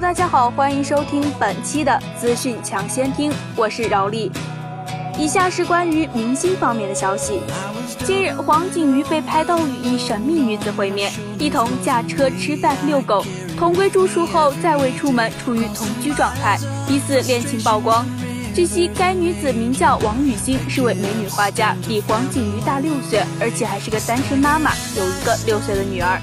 大家好，欢迎收听本期的资讯抢先听，我是饶丽。以下是关于明星方面的消息。近日，黄景瑜被拍到与一神秘女子会面，一同驾车吃饭、遛狗，同归住宿后再未出门，处于同居状态，疑似恋情曝光。据悉，该女子名叫王雨欣，是位美女画家，比黄景瑜大六岁，而且还是个单身妈妈，有一个六岁的女儿。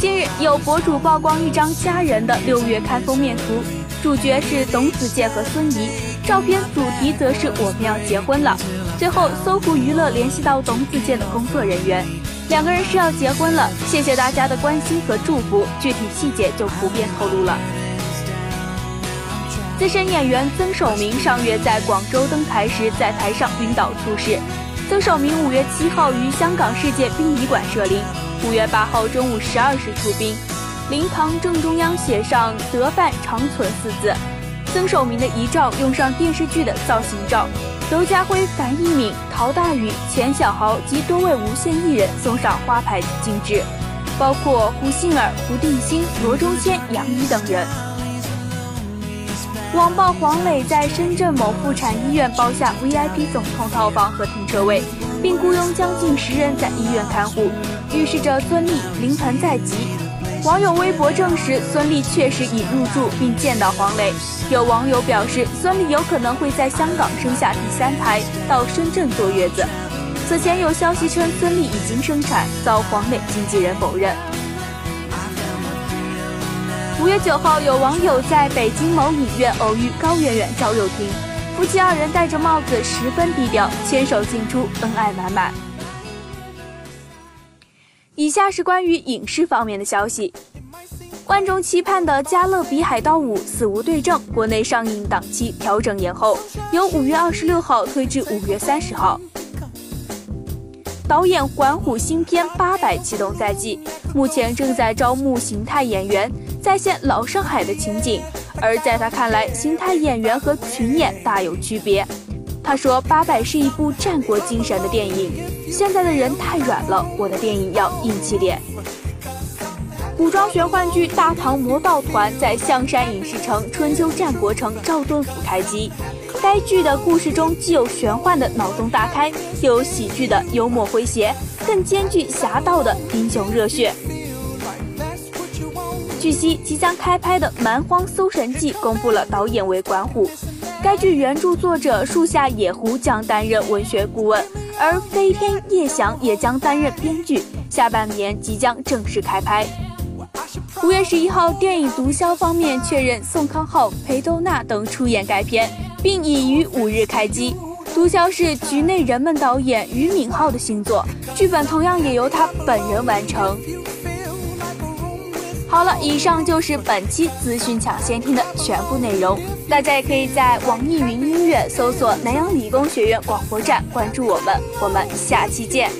近日，有博主曝光一张家人的六月刊封面图，主角是董子健和孙怡，照片主题则是我们要结婚了。最后，搜狐娱乐联系到董子健的工作人员，两个人是要结婚了，谢谢大家的关心和祝福，具体细节就不便透露了。资深演员曾守明上月在广州登台时，在台上晕倒猝死。曾守明五月七号于香港世界殡仪馆设灵。五月八号中午十二时出殡，灵堂正中央写上“德范长存”四字。曾守明的遗照用上电视剧的造型照，刘家辉、樊一敏、陶大宇、钱小豪及多位无线艺人送上花牌敬致，包括胡杏儿、胡定欣、罗中谦、杨怡等人。网曝黄磊在深圳某妇产医院包下 VIP 总统套房和停车位，并雇佣将近十人在医院看护。预示着孙俪临盆在即。网友微博证实，孙俪确实已入住并见到黄磊。有网友表示，孙俪有可能会在香港生下第三胎，到深圳坐月子。此前有消息称孙俪已经生产，遭黄磊经纪人否认。五月九号，有网友在北京某影院偶遇高圆圆、赵又廷，夫妻二人戴着帽子，十分低调，牵手进出，恩爱满满。以下是关于影视方面的消息，万众期盼的《加勒比海盗五：死无对证》国内上映档期调整延后，由五月二十六号推至五月三十号。导演管虎新片《八佰》启动在即，目前正在招募形态演员，再现老上海的情景。而在他看来，形态演员和群演大有区别。他说：“《八佰》是一部战国精神的电影，现在的人太软了，我的电影要硬气点。”古装玄幻剧《大唐魔道团》在象山影视城春秋战国城赵盾府开机。该剧的故事中既有玄幻的脑洞大开，又有喜剧的幽默诙谐，更兼具侠盗的英雄热血。据悉，即将开拍的《蛮荒搜神记》公布了导演为管虎。该剧原著作者树下野狐将担任文学顾问，而飞天叶翔也将担任编剧。下半年即将正式开拍。五月十一号，电影《毒枭》方面确认宋康昊、裴斗娜等出演该片，并已于五日开机。《毒枭》是局内人们导演俞敏浩的新作，剧本同样也由他本人完成。好了，以上就是本期资讯抢先听的全部内容。大家也可以在网易云音乐搜索南阳理工学院广播站关注我们。我们下期见。